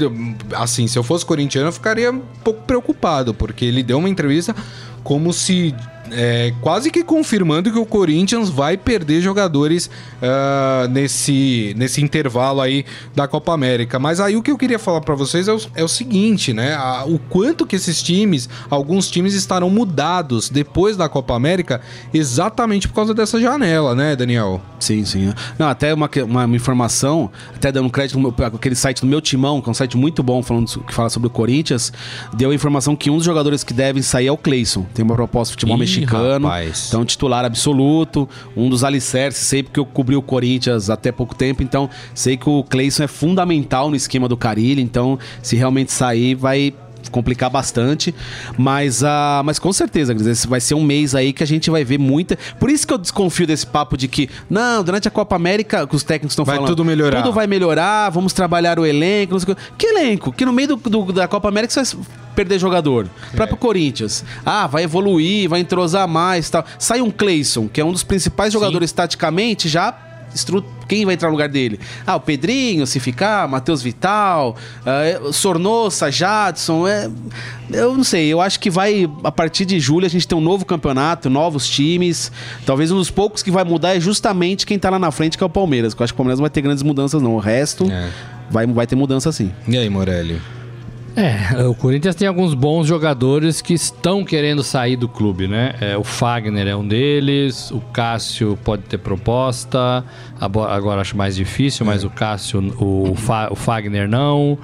Assim, se eu fosse corintiano, eu ficaria um pouco preocupado, porque ele deu uma entrevista como se é, quase que confirmando que o Corinthians vai perder jogadores ah, nesse, nesse intervalo aí da Copa América. Mas aí o que eu queria falar para vocês é o, é o seguinte, né? A- o quanto que esses times, alguns times estarão mudados depois da Copa América, exatamente por causa dessa janela, né, Daniel? Sim, sim. Não, até uma, uma, uma informação, até dando crédito meu, aquele site do meu timão, que é um site muito bom falando, que fala sobre o Corinthians, deu a informação que um dos jogadores que devem sair é o Cleison. Tem uma proposta de futebol Ih, mexicano. Então, titular absoluto, um dos alicerces, sei porque eu cobri o Corinthians até pouco tempo, então sei que o Cleison é fundamental no esquema do Carilli, então se realmente sair, vai complicar bastante, mas ah, mas com certeza, Gris, esse vai ser um mês aí que a gente vai ver muita. Por isso que eu desconfio desse papo de que não, durante a Copa América, que os técnicos estão Vai falando, tudo melhorar. Tudo vai melhorar, vamos trabalhar o elenco, que. Elenco? Que no meio do, do- da Copa América você vai perder jogador. O próprio Corinthians. Ah, vai evoluir, vai entrosar mais, tal. Sai um Cleison, que é um dos principais jogadores taticamente, já estru- quem vai entrar no lugar dele? Ah, o Pedrinho, se ficar, Matheus Vital, ah, Sornossa, Jadson. É, eu não sei, eu acho que vai, a partir de julho, a gente tem um novo campeonato, novos times. Talvez um dos poucos que vai mudar é justamente quem tá lá na frente, que é o Palmeiras. Eu acho que o Palmeiras não vai ter grandes mudanças, não. O resto É. vai, vai ter mudança sim. E aí, Morelli? É, o Corinthians tem alguns bons jogadores que estão querendo sair do clube, né? É, o Fagner é um deles, o Cássio pode ter proposta, agora acho mais difícil, mas o Cássio, o, Fa- o Fagner não.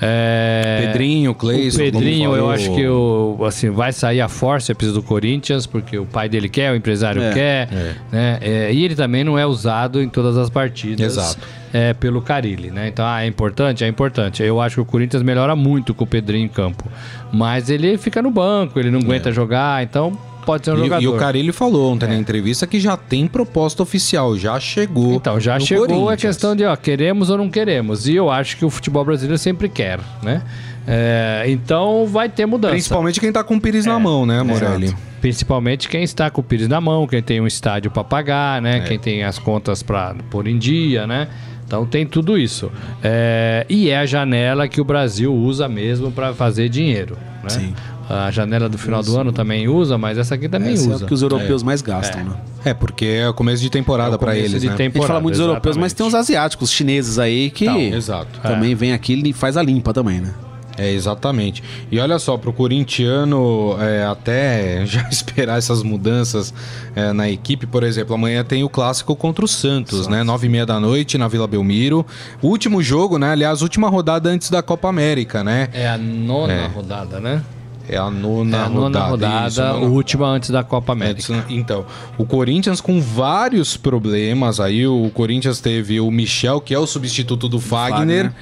É, Pedrinho, Cleison, O Pedrinho, eu acho que o, assim, vai sair a forceps do Corinthians, porque o pai dele quer, o empresário É, quer. Né? É, e ele também não é usado em todas as partidas Exato. É, pelo Carilli, né? Então, ah, é importante? É importante. Eu acho que o Corinthians melhora muito com o Pedrinho em campo. Mas ele fica no banco, ele não aguenta jogar, então pode ser um É. E, jogador. e o Carilli falou ontem na entrevista que já tem proposta oficial, já chegou. Então, já chegou a Corinthians. questão de, ó, queremos ou não queremos. E eu acho que o futebol brasileiro sempre quer, né? É, então, vai ter mudança. Principalmente quem tá com o Pires na mão, né, Morelli? Principalmente quem está com o Pires na mão, quem tem um estádio para pagar, né? Quem tem as contas para pôr em dia, né? Então tem tudo isso. É, e é a janela que o Brasil usa mesmo para fazer dinheiro, né? Sim. A janela do final do ano também usa, mas essa aqui também Esse é usa. o que os europeus mais gastam, né? É, porque é o começo de temporada É começo eles, de né? A gente fala temporada, muito dos europeus, mas tem os asiáticos, os chineses aí, que Então, exato. também vem aqui e faz a limpa também, né? É, exatamente. E olha só, pro corintiano é, até [LAUGHS] já esperar essas mudanças é, na equipe, por exemplo, amanhã tem o clássico contra o Santos, né? Nove e meia da noite na Vila Belmiro. O último jogo, né? Aliás, última rodada antes da Copa América, né? É a nona É. rodada, né? É a nona, é a nona rodada, isso, a nona- última antes da Copa América. Antes, Então, o Corinthians com vários problemas aí. O Corinthians teve o Michel, que é o substituto do Fagner,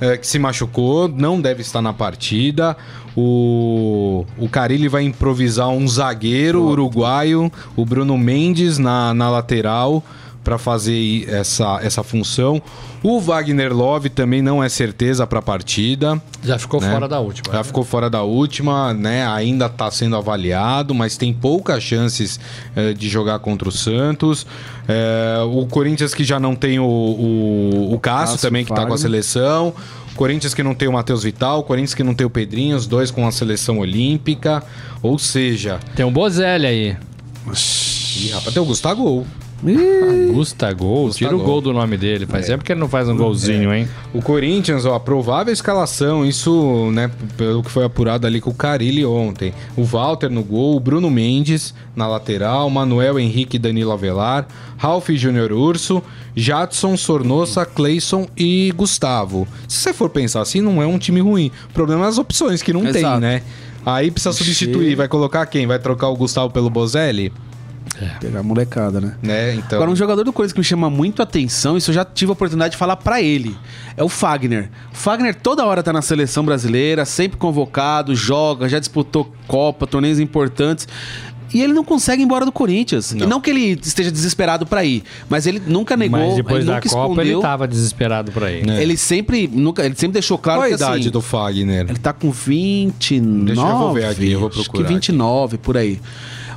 eh, que se machucou, não deve estar na partida. O, o Carilli vai improvisar um zagueiro uruguaio, o Bruno Mendes na, na lateral. Para fazer essa, essa função. O Wagner Love também não é certeza para a partida. Já ficou né? fora da última. Já né? ficou fora da última, né? Ainda está sendo avaliado, mas tem poucas chances eh, de jogar contra o Santos. Eh, o Corinthians que já não tem o, o, o Cássio, Cássio, também, que está com a seleção. Corinthians que não tem o Matheus Vital, Corinthians que não tem o Pedrinho, os dois com a seleção olímpica. Ou seja, Tem um Bozelli aí. ih, rapaz, tem o Gustavo. Augusta Gol. Tira o Gol. do nome dele. Faz tempo que ele não faz um golzinho, hein? O Corinthians, ó, a provável escalação, isso, né, pelo que foi apurado ali com o Carilli ontem. O Walter no gol, o Bruno Mendes na lateral, Manuel Henrique e Danilo Avelar, Ralf Júnior Urso, Jadson, Sornossa, Cleison e Gustavo. Se você for pensar assim, não é um time ruim. O problema é as opções que não tem, Exato. né? Aí precisa substituir, vai colocar quem? Vai trocar o Gustavo pelo Bozelli? Pegar a molecada, né? Né? Então. Agora, um jogador do Corinthians que me chama muito a atenção, isso eu já tive a oportunidade de falar pra ele, é o Fagner. O Fagner toda hora tá na seleção brasileira, sempre convocado, joga, já disputou Copa, torneios importantes. E ele não consegue ir embora do Corinthians. Não. E não que ele esteja desesperado pra ir, mas ele nunca negou, Mas depois ele da nunca Copa escondeu. ele tava desesperado por aí. É. Ele sempre, nunca, ele sempre deixou claro Qual a que idade assim, do Fagner? ele tá com 29. Deixa eu- ver aqui, eu vou Acho que procurar 29 por aí.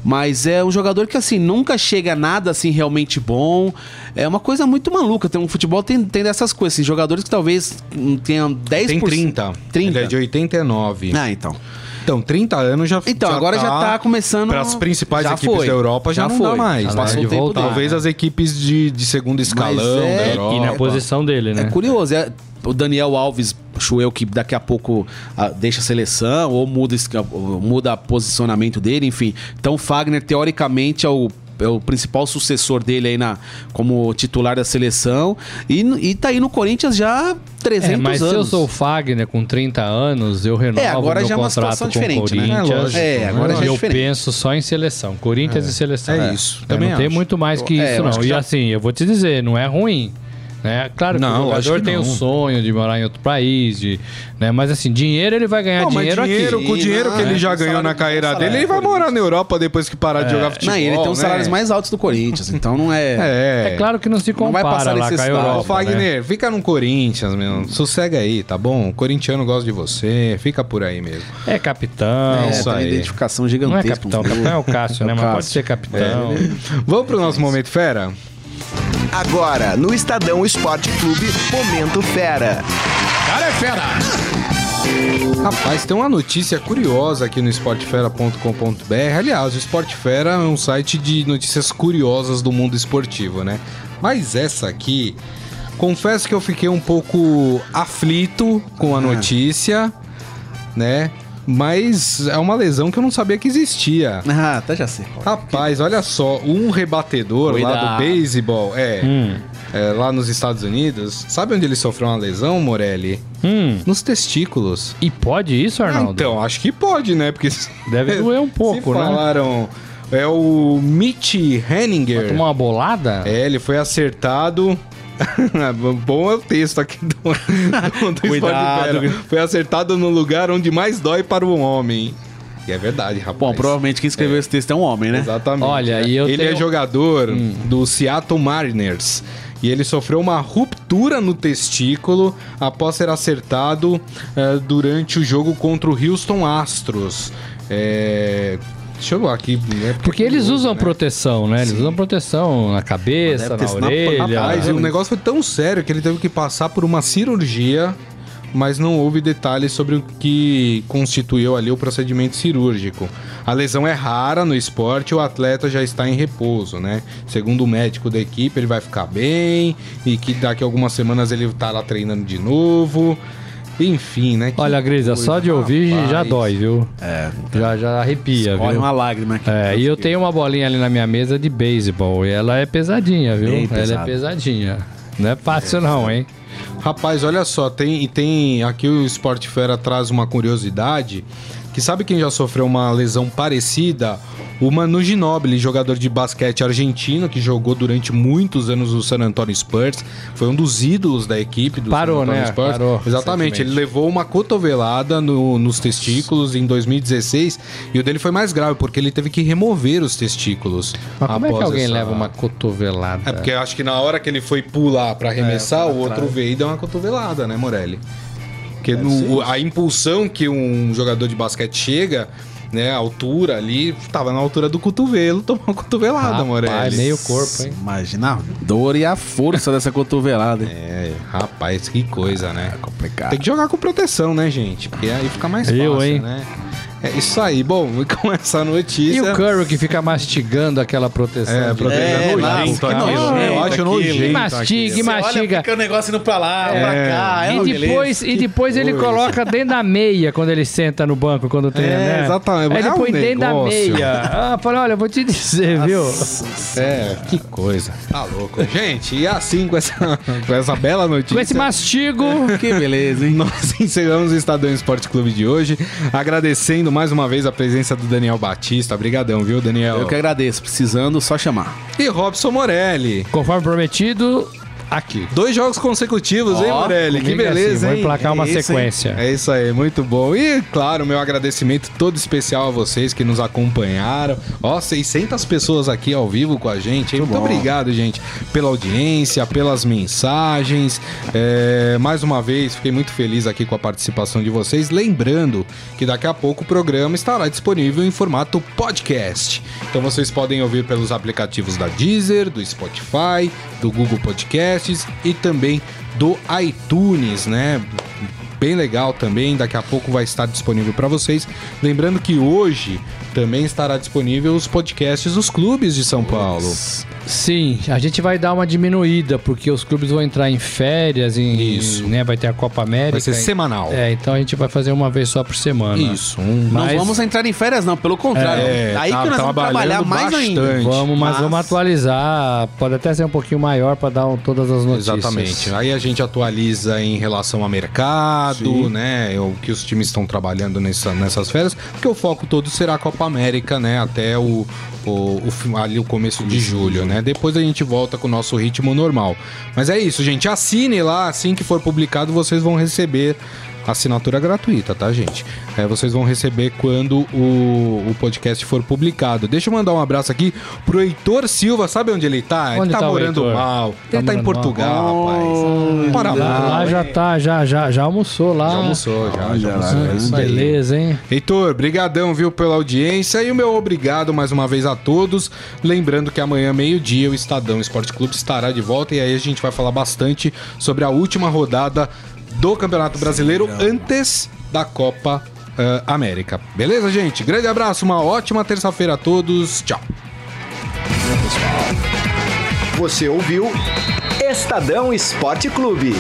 Mas é um jogador que, assim, nunca chega a nada, assim, realmente bom. É uma coisa muito maluca. Tem um futebol tem, tem dessas coisas, assim, jogadores que talvez hum, tenham 10%. Tem 30. 30. Ele é de 89. Ah, então. Então, 30 anos já Então, agora já tá começando- Para as principais já equipes foi. da Europa já, Já não foi. dá mais. Já né? passou de voltar. Talvez as equipes de, de segundo escalão é- da Europa. E na posição dele, né? É curioso. É, o Daniel Alves, acho eu que daqui a pouco ah, deixa a seleção ou muda, ou muda posicionamento dele, enfim. Então o Fagner, teoricamente, é o, é o principal sucessor dele aí na, como titular da seleção. E, e tá aí no Corinthians já há 300 É, mas anos. se eu sou o Fagner com 30 anos, eu renovo É, agora meu já é uma contrato situação com diferente, o né? Corinthians. É, lógico. É, agora já é eu diferente. penso só em seleção. Corinthians e seleção. É isso, É, também não tem acho. muito mais que É, isso, não. que E assim, eu vou te dizer, não é ruim. Né? Claro que Não, o lógico jogador que tem o sonho de morar em outro país, de, né? mas assim, dinheiro ele vai ganhar Não, dinheiro, dinheiro, aqui. com o dinheiro que Não, ele é, já ganhou na carreira dele, ele vai morar na Europa depois que parar de jogar futebol. Não, ele tem os né? salários mais altos do Corinthians, então não é. É. É claro que não se Não vai compara passar lá com a. Europa. Fagner, né? fica no Corinthians, meu. Sossega aí, tá bom? O corintiano gosta de você. Fica por aí mesmo. É capitão. É, isso aí. identificação Não é gigantesca. capitão, capitão é o Cássio, [LAUGHS] É o né? Mas pode ser capitão. Vamos pro nosso momento fera? Agora, no Estadão Esporte Clube, Momento Fera. Cara é fera! Rapaz, tem uma notícia curiosa aqui no esportefera.com.br. Aliás, o Esportefera é um site de notícias curiosas do mundo esportivo, né? Mas essa aqui, confesso que eu fiquei um pouco aflito com a notícia, né? Mas é uma lesão que eu não sabia que existia. Ah, até já sei. Rapaz, olha só, um rebatedor lá Cuidado. do beisebol, é, Hum. é, lá nos Estados Unidos, sabe onde ele sofreu uma lesão, Morelli? Hum. Nos testículos. E pode isso, Ah, Arnaldo? então, acho que pode, né? Porque Deve [LAUGHS] doer um pouco, se né? falaram, é o Mitch Vai Henninger. tomar uma bolada? É, ele foi acertado. [LAUGHS] Bom é o texto aqui do, [LAUGHS] do, do Cuidado. Foi acertado no lugar onde mais dói para o homem. E é verdade, rapaz. Bom, provavelmente quem escreveu esse texto é um homem, né? Exatamente. Olha, né? e eu ele tenho- é jogador do Seattle Mariners. E ele sofreu uma ruptura no testículo após ser acertado eh, durante o jogo contra o Houston Astros. É, Deixa eu ver aqui. né? Porque eles usam né? proteção, né? Eles usam proteção na cabeça, na na orelha. Rapaz, e o negócio foi tão sério que ele teve que passar por uma cirurgia, mas não houve detalhes sobre o que constituiu ali o procedimento cirúrgico. A lesão é rara no esporte e o atleta já está em repouso, né? Segundo o médico da equipe, ele vai ficar bem e que daqui a algumas semanas ele tá lá treinando de novo. Enfim, né? Que Olha, Grisa, só de ouvir já rapaz. dói, viu? É. Já, já arrepia, Corre viu? uma lágrima aqui. É, e eu tenho uma bolinha ali na minha mesa de beisebol e ela é pesadinha, viu? Bem ela é pesadinha. Não é fácil não, hein? Rapaz, olha só, tem, e tem aqui o Sport Fera traz uma curiosidade, que sabe quem já sofreu uma lesão parecida? O Manu Ginóbili, jogador de basquete argentino, que jogou durante muitos anos no San Antonio Spurs, foi um dos ídolos da equipe do Parou, San Antonio né? Spurs. Parou Exatamente, ele levou uma cotovelada no- nos testículos em 2016 e o dele foi mais grave, porque ele teve que remover os testículos. Mas como é que alguém essa- leva uma cotovelada? é porque eu acho que na hora que ele foi pular pra arremessar, o outro veio e deu uma cotovelada, né, Morelli? Porque no- o- a impulsão que um jogador de basquete chega, né, a altura ali, tava na altura do cotovelo, [LAUGHS] tomou uma cotovelada, Rapaz, Morelli. meio corpo, hein? Imagina a dor e a força dessa cotovelada. hein? É, rapaz, que coisa, né? É complicado. Tem que jogar com proteção, né, gente? Porque aí fica mais Eu, fácil, hein? né? É isso aí. Bom, com essa notícia... E o Curry que fica mastigando aquela proteção? É, de- proteção É, nojento nossa, que aquilo, nojento né? Eu acho aquilo. nojento Que mastiga, aquilo. mastiga. o negócio indo pra lá, É. pra cá. É E depois, e depois ele coisa. coloca dentro da meia quando ele senta no banco, quando tem, É, né? exatamente. Aí ele É um põe dentro da meia. Ah, falei, olha, eu vou te dizer, viu? É, que coisa. Tá louco. Gente, e assim com essa, com essa bela notícia. Com esse mastigo. Que beleza, hein? Nós [LAUGHS] encerramos o Estadão Esporte Clube de hoje, agradecendo mais uma vez a presença do Daniel Batista. Obrigadão, viu, Daniel? Eu que agradeço. Precisando, só chamar. E Robson Morelli. Conforme prometido, aqui. Dois jogos consecutivos, hein, Ó, Morelli? Que é assim, beleza, Vou hein? emplacar uma É hein? sequência. É isso aí, muito bom. E, claro, meu agradecimento todo especial a vocês que nos acompanharam. Ó, 600 pessoas aqui ao vivo com a gente. hein? Muito bom. obrigado, gente, pela audiência, pelas mensagens. É, mais uma vez, fiquei muito feliz aqui com a participação de vocês. Lembrando que daqui a pouco o programa estará disponível em formato podcast. Então vocês podem ouvir pelos aplicativos da Deezer, do Spotify, do Google Podcasts e também do iTunes, né? bem legal também. Daqui a pouco vai estar disponível para vocês. Lembrando que hoje também estará disponível os podcasts dos clubes de São Paulo. Sim, a gente vai dar uma diminuída, porque os clubes vão entrar em férias, em, Isso. né, vai ter a Copa América. Vai ser semanal. É, então a gente vai fazer uma vez só por semana. Isso. Um... Não Mas- vamos entrar em férias, não, pelo contrário. É, Aí tá que nós vamos trabalhar mais ainda. bastante. Vamos, mas, Mas- vamos atualizar. Pode até ser um pouquinho maior para dar um- todas as notícias. Exatamente. Aí a gente atualiza em relação ao mercado, né? O que os times estão trabalhando nessa- nessas férias, porque o foco todo será a Copa América, né? Até o, o, o ali o começo de julho, né? Depois a gente volta com o nosso ritmo normal. Mas é isso, gente. Assine lá, assim que for publicado, vocês vão receber. Assinatura gratuita, tá, gente? É, vocês vão receber quando o, o podcast for publicado. Deixa eu mandar um abraço aqui pro Heitor Silva. Sabe onde ele tá? ele Onde tá, tá o morando mal. Tá ele tá em Portugal, rapaz. Para Lá, mal. lá já tá, já, já, já almoçou lá. Já almoçou, já. já almoçou. né? É. Beleza, hein? Heitor, brigadão, viu, pela audiência e o meu obrigado mais uma vez a todos. Lembrando que amanhã, meio-dia, o Estadão Esporte Clube estará de volta e aí a gente vai falar bastante sobre a última rodada do Campeonato Brasileiro antes da Copa eh, América. Beleza, gente? Grande abraço, uma ótima terça-feira a todos. Tchau. Você ouviu Estadão Esporte Clube.